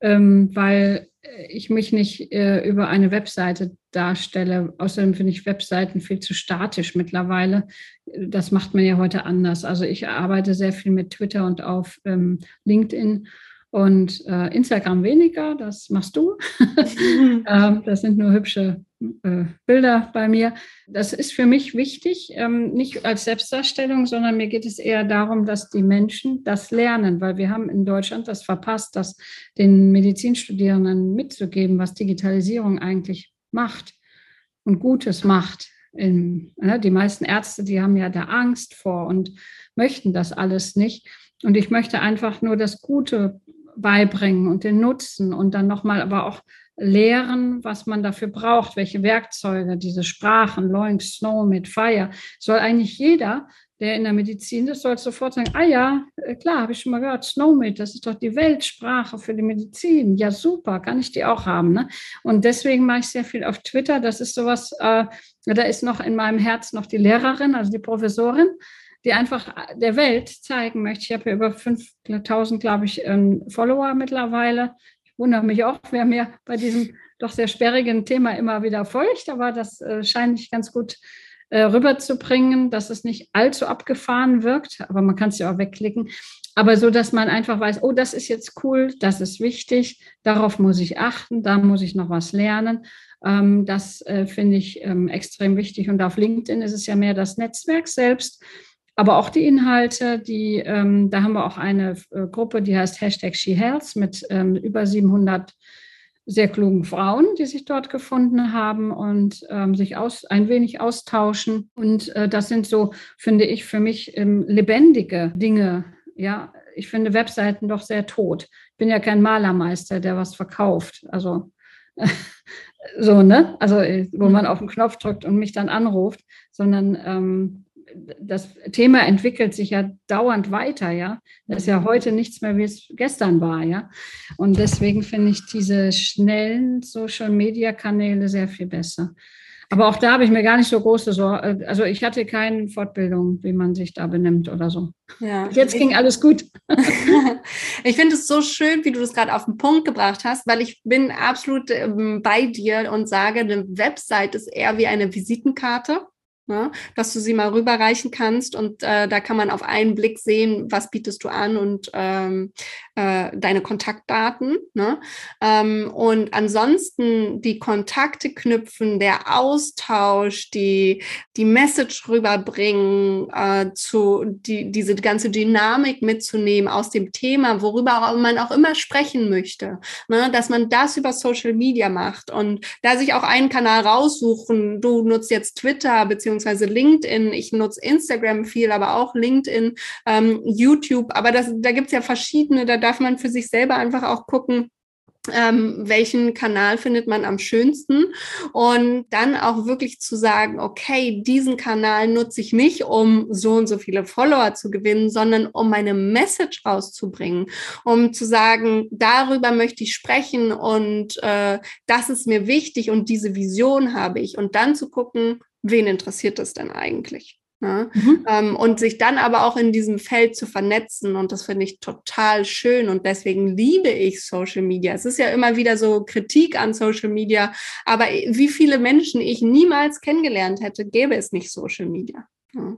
ähm, weil ich mich nicht äh, über eine Webseite darstelle. Außerdem finde ich Webseiten viel zu statisch mittlerweile. Das macht man ja heute anders. Also ich arbeite sehr viel mit Twitter und auf ähm, LinkedIn und äh, Instagram weniger, das machst du. Mhm. ähm, das sind nur hübsche äh, Bilder bei mir. Das ist für mich wichtig, ähm, nicht als Selbstdarstellung, sondern mir geht es eher darum, dass die Menschen das lernen, weil wir haben in Deutschland das verpasst, das den Medizinstudierenden mitzugeben, was Digitalisierung eigentlich macht und Gutes macht. In, ne, die meisten Ärzte, die haben ja da Angst vor und möchten das alles nicht. Und ich möchte einfach nur das Gute beibringen und den Nutzen und dann nochmal aber auch lehren, was man dafür braucht, welche Werkzeuge, diese Sprachen, Loink, Snow mit Fire, soll eigentlich jeder, der in der Medizin ist, soll sofort sagen, ah ja, äh, klar, habe ich schon mal gehört, Snowmate, das ist doch die Weltsprache für die Medizin. Ja, super, kann ich die auch haben. Ne? Und deswegen mache ich sehr viel auf Twitter. Das ist sowas, äh, da ist noch in meinem Herz noch die Lehrerin, also die Professorin die einfach der Welt zeigen möchte. Ich habe ja über 5000, glaube ich, ähm, Follower mittlerweile. Ich wundere mich auch, wer mir bei diesem doch sehr sperrigen Thema immer wieder folgt, aber das äh, scheint nicht ganz gut äh, rüberzubringen, dass es nicht allzu abgefahren wirkt, aber man kann es ja auch wegklicken. Aber so, dass man einfach weiß, oh, das ist jetzt cool, das ist wichtig, darauf muss ich achten, da muss ich noch was lernen. Ähm, das äh, finde ich ähm, extrem wichtig. Und auf LinkedIn ist es ja mehr das Netzwerk selbst aber auch die Inhalte, die, ähm, da haben wir auch eine äh, Gruppe, die heißt Hashtag SheHealth mit ähm, über 700 sehr klugen Frauen, die sich dort gefunden haben und ähm, sich aus, ein wenig austauschen. Und äh, das sind so, finde ich, für mich ähm, lebendige Dinge. Ja, ich finde Webseiten doch sehr tot. Ich bin ja kein Malermeister, der was verkauft. Also so, ne? Also, äh, wo man auf den Knopf drückt und mich dann anruft, sondern ähm, das Thema entwickelt sich ja dauernd weiter, ja. Das ist ja heute nichts mehr, wie es gestern war, ja. Und deswegen finde ich diese schnellen Social Media Kanäle sehr viel besser. Aber auch da habe ich mir gar nicht so große Sorgen. Also ich hatte keine Fortbildung, wie man sich da benimmt oder so. Ja. Jetzt ging alles gut. ich finde es so schön, wie du das gerade auf den Punkt gebracht hast, weil ich bin absolut ähm, bei dir und sage, eine Website ist eher wie eine Visitenkarte ne? dass du sie mal rüberreichen kannst und äh, da kann man auf einen Blick sehen, was bietest du an und ähm, äh, deine Kontaktdaten. Ne? Ähm, und ansonsten die Kontakte knüpfen, der Austausch, die, die Message rüberbringen, äh, zu, die, diese ganze Dynamik mitzunehmen aus dem Thema, worüber man auch immer sprechen möchte. Ne? Dass man das über Social Media macht und da sich auch einen Kanal raussuchen. Du nutzt jetzt Twitter beziehungsweise LinkedIn, ich nutze Instagram viel, aber auch LinkedIn, ähm, YouTube, aber das, da gibt's ja verschiedene, da darf man für sich selber einfach auch gucken, ähm, welchen Kanal findet man am schönsten. Und dann auch wirklich zu sagen, okay, diesen Kanal nutze ich nicht, um so und so viele Follower zu gewinnen, sondern um meine Message rauszubringen, um zu sagen, darüber möchte ich sprechen und äh, das ist mir wichtig und diese Vision habe ich. Und dann zu gucken, wen interessiert das denn eigentlich? Ne? Mhm. Ähm, und sich dann aber auch in diesem Feld zu vernetzen. Und das finde ich total schön. Und deswegen liebe ich Social Media. Es ist ja immer wieder so Kritik an Social Media. Aber wie viele Menschen ich niemals kennengelernt hätte, gäbe es nicht Social Media. Ja.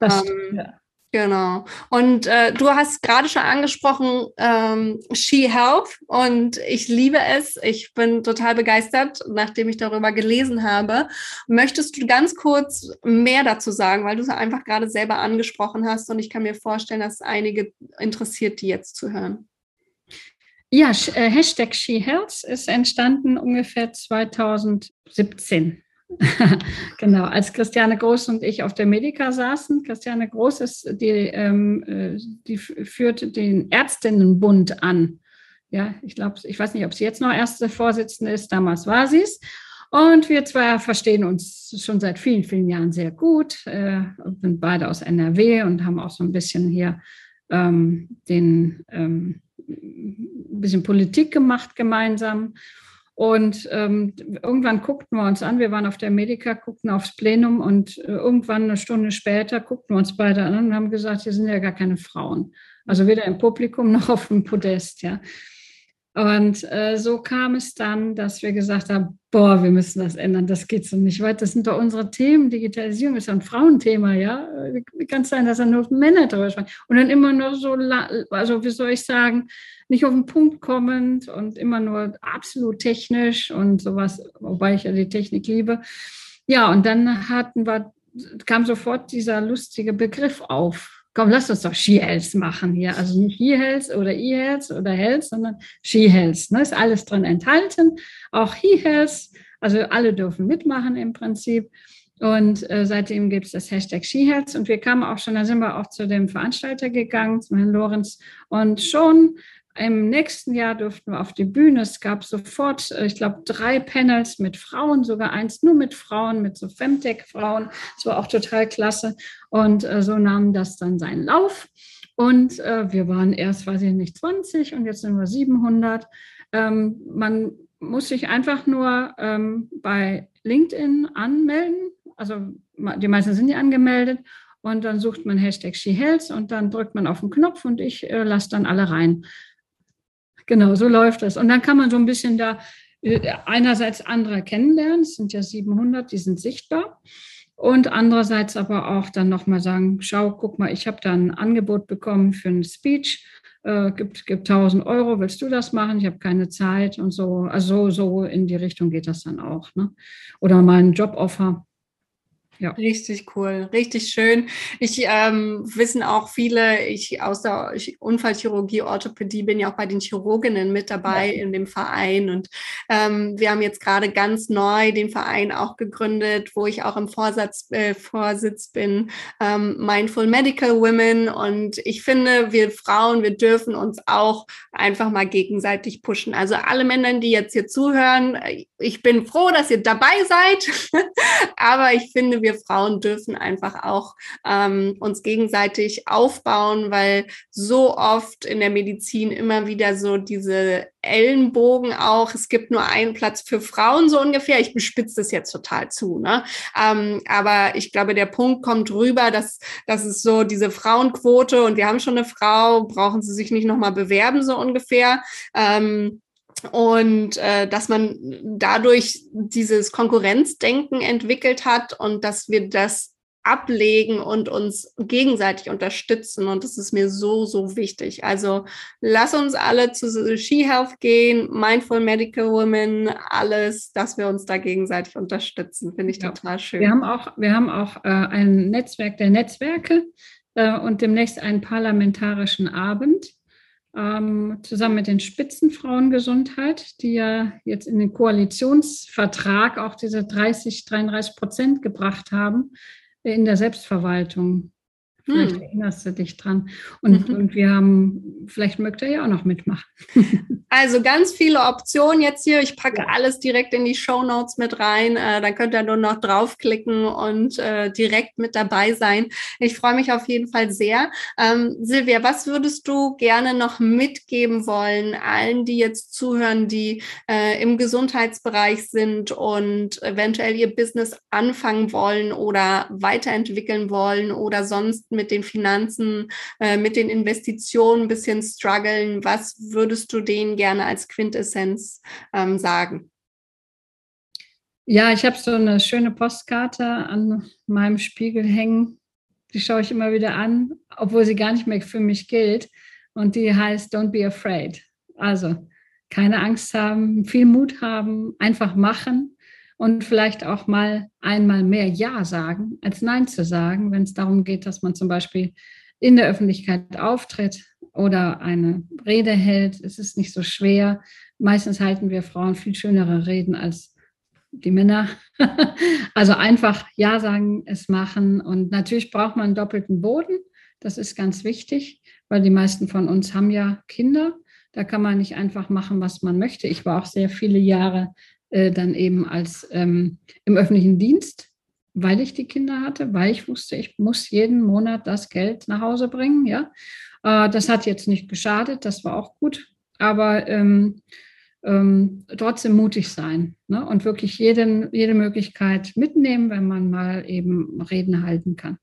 Das, ähm, ja. Genau. Und äh, du hast gerade schon angesprochen, ähm, She Health und ich liebe es. Ich bin total begeistert, nachdem ich darüber gelesen habe. Möchtest du ganz kurz mehr dazu sagen, weil du es einfach gerade selber angesprochen hast und ich kann mir vorstellen, dass einige interessiert, die jetzt zu hören. Ja, äh, Hashtag SheHealth ist entstanden ungefähr 2017. genau, als Christiane Groß und ich auf der Medica saßen. Christiane Groß ist die, ähm, äh, die führt den Ärztinnenbund an. Ja, ich glaube, ich weiß nicht, ob sie jetzt noch erste Vorsitzende ist, damals war sie es. Und wir zwei verstehen uns schon seit vielen, vielen Jahren sehr gut, äh, sind beide aus NRW und haben auch so ein bisschen hier ähm, den ähm, ein bisschen Politik gemacht gemeinsam. Und ähm, irgendwann guckten wir uns an, wir waren auf der Medica, guckten aufs Plenum und äh, irgendwann eine Stunde später guckten wir uns beide an und haben gesagt, hier sind ja gar keine Frauen. Also weder im Publikum noch auf dem Podest, ja. Und äh, so kam es dann, dass wir gesagt haben, boah, wir müssen das ändern, das geht so nicht weiter. Das sind doch unsere Themen. Digitalisierung ist ein Frauenthema, ja. Wie kann es sein, dass da nur Männer drüber sprechen? Und dann immer nur so, also wie soll ich sagen, nicht auf den Punkt kommend und immer nur absolut technisch und sowas, wobei ich ja die Technik liebe. Ja, und dann hatten wir, kam sofort dieser lustige Begriff auf, komm, lass uns doch Ski-Health machen hier. Also nicht He-Health oder E-Health oder Health, sondern Ski-Health. Ne? Ist alles drin enthalten. Auch He-Health. Also alle dürfen mitmachen im Prinzip. Und äh, seitdem gibt es das Hashtag SheHealth. Und wir kamen auch schon, da sind wir auch zu dem Veranstalter gegangen, zum Herrn Lorenz. Und schon im nächsten Jahr durften wir auf die Bühne. Es gab sofort, äh, ich glaube, drei Panels mit Frauen, sogar eins nur mit Frauen, mit so Femtech-Frauen. Das war auch total klasse. Und äh, so nahm das dann seinen Lauf. Und äh, wir waren erst, weiß ich nicht, 20 und jetzt sind wir 700. Ähm, man muss sich einfach nur ähm, bei LinkedIn anmelden. Also die meisten sind ja angemeldet. Und dann sucht man Hashtag SheHealth und dann drückt man auf den Knopf und ich äh, lasse dann alle rein. Genau, so läuft das. Und dann kann man so ein bisschen da äh, einerseits andere kennenlernen, es sind ja 700, die sind sichtbar. Und andererseits aber auch dann nochmal sagen, schau, guck mal, ich habe da ein Angebot bekommen für einen Speech, äh, gibt, gibt 1000 Euro, willst du das machen? Ich habe keine Zeit und so. Also so in die Richtung geht das dann auch. Ne? Oder mal ein Joboffer. Ja. Richtig cool, richtig schön. Ich ähm, wissen auch viele, ich aus der Unfallchirurgie, Orthopädie bin ja auch bei den Chirurginnen mit dabei ja. in dem Verein und ähm, wir haben jetzt gerade ganz neu den Verein auch gegründet, wo ich auch im Vorsatz, äh, Vorsitz bin, ähm, Mindful Medical Women und ich finde, wir Frauen, wir dürfen uns auch einfach mal gegenseitig pushen. Also alle Männer, die jetzt hier zuhören, ich bin froh, dass ihr dabei seid, aber ich finde, wir Frauen dürfen einfach auch ähm, uns gegenseitig aufbauen, weil so oft in der Medizin immer wieder so diese Ellenbogen auch, es gibt nur einen Platz für Frauen so ungefähr. Ich bespitze das jetzt total zu, ne? Ähm, aber ich glaube, der Punkt kommt rüber, dass das ist so diese Frauenquote und wir haben schon eine Frau, brauchen sie sich nicht nochmal bewerben so ungefähr. Ähm, und äh, dass man dadurch dieses Konkurrenzdenken entwickelt hat und dass wir das ablegen und uns gegenseitig unterstützen. Und das ist mir so, so wichtig. Also lass uns alle zu She Health gehen, Mindful Medical Women, alles, dass wir uns da gegenseitig unterstützen. Finde ich ja. total schön. Wir haben auch, wir haben auch äh, ein Netzwerk der Netzwerke äh, und demnächst einen parlamentarischen Abend ähm, zusammen mit den Spitzenfrauengesundheit, die ja jetzt in den Koalitionsvertrag auch diese 30, 33 Prozent gebracht haben in der Selbstverwaltung. Vielleicht hm. erinnerst du dich dran. Und, mhm. und wir haben, vielleicht mögt ihr ja auch noch mitmachen. Also ganz viele Optionen jetzt hier. Ich packe alles direkt in die Show Notes mit rein. Äh, dann könnt ihr nur noch draufklicken und äh, direkt mit dabei sein. Ich freue mich auf jeden Fall sehr. Ähm, Silvia, was würdest du gerne noch mitgeben wollen allen, die jetzt zuhören, die äh, im Gesundheitsbereich sind und eventuell ihr Business anfangen wollen oder weiterentwickeln wollen oder sonst mit den Finanzen, äh, mit den Investitionen ein bisschen strugglen. Was würdest du denen gerne als Quintessenz ähm, sagen? Ja, ich habe so eine schöne Postkarte an meinem Spiegel hängen. Die schaue ich immer wieder an, obwohl sie gar nicht mehr für mich gilt. Und die heißt Don't be afraid. Also keine Angst haben, viel Mut haben, einfach machen und vielleicht auch mal einmal mehr Ja sagen, als Nein zu sagen, wenn es darum geht, dass man zum Beispiel in der Öffentlichkeit auftritt, oder eine Rede hält. Es ist nicht so schwer. Meistens halten wir Frauen viel schönere Reden als die Männer. also einfach Ja sagen, es machen. Und natürlich braucht man einen doppelten Boden. Das ist ganz wichtig, weil die meisten von uns haben ja Kinder. Da kann man nicht einfach machen, was man möchte. Ich war auch sehr viele Jahre äh, dann eben als ähm, im öffentlichen Dienst, weil ich die Kinder hatte, weil ich wusste, ich muss jeden Monat das Geld nach Hause bringen. Ja, äh, das hat jetzt nicht geschadet, das war auch gut, aber ähm, ähm, trotzdem mutig sein ne? und wirklich jeden, jede Möglichkeit mitnehmen, wenn man mal eben Reden halten kann.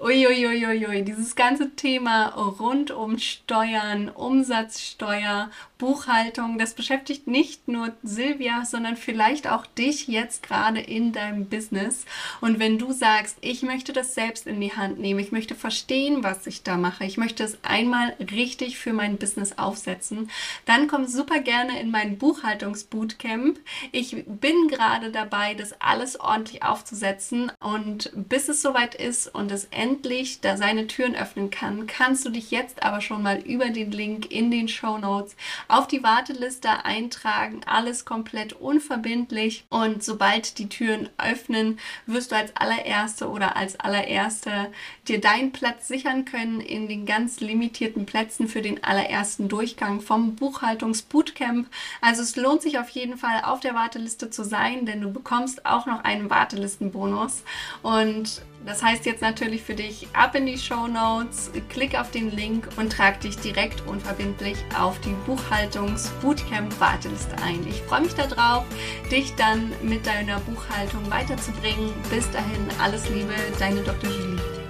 Uiuiuiui, dieses ganze Thema rund um Steuern, Umsatzsteuer, Buchhaltung, das beschäftigt nicht nur Silvia, sondern vielleicht auch dich jetzt gerade in deinem Business. Und wenn du sagst, ich möchte das selbst in die Hand nehmen, ich möchte verstehen, was ich da mache, ich möchte es einmal richtig für mein Business aufsetzen, dann komm super gerne in mein Buchhaltungsbootcamp. Ich bin gerade dabei, das alles ordentlich aufzusetzen und bis es soweit ist und es endlich da seine Türen öffnen kann, kannst du dich jetzt aber schon mal über den Link in den Show Notes auf die Warteliste eintragen. Alles komplett unverbindlich. Und sobald die Türen öffnen, wirst du als allererste oder als allererste dir deinen Platz sichern können in den ganz limitierten Plätzen für den allerersten Durchgang vom Buchhaltungsbootcamp. Also es lohnt sich auf jeden Fall auf der Warteliste zu sein, denn du bekommst auch noch einen Wartelistenbonus. Und das heißt jetzt natürlich für dich ab in die Show Notes, klick auf den Link und trag dich direkt unverbindlich auf die Buchhaltungs-Bootcamp-Warteliste ein. Ich freue mich darauf, dich dann mit deiner Buchhaltung weiterzubringen. Bis dahin alles Liebe, deine Dr. Julie.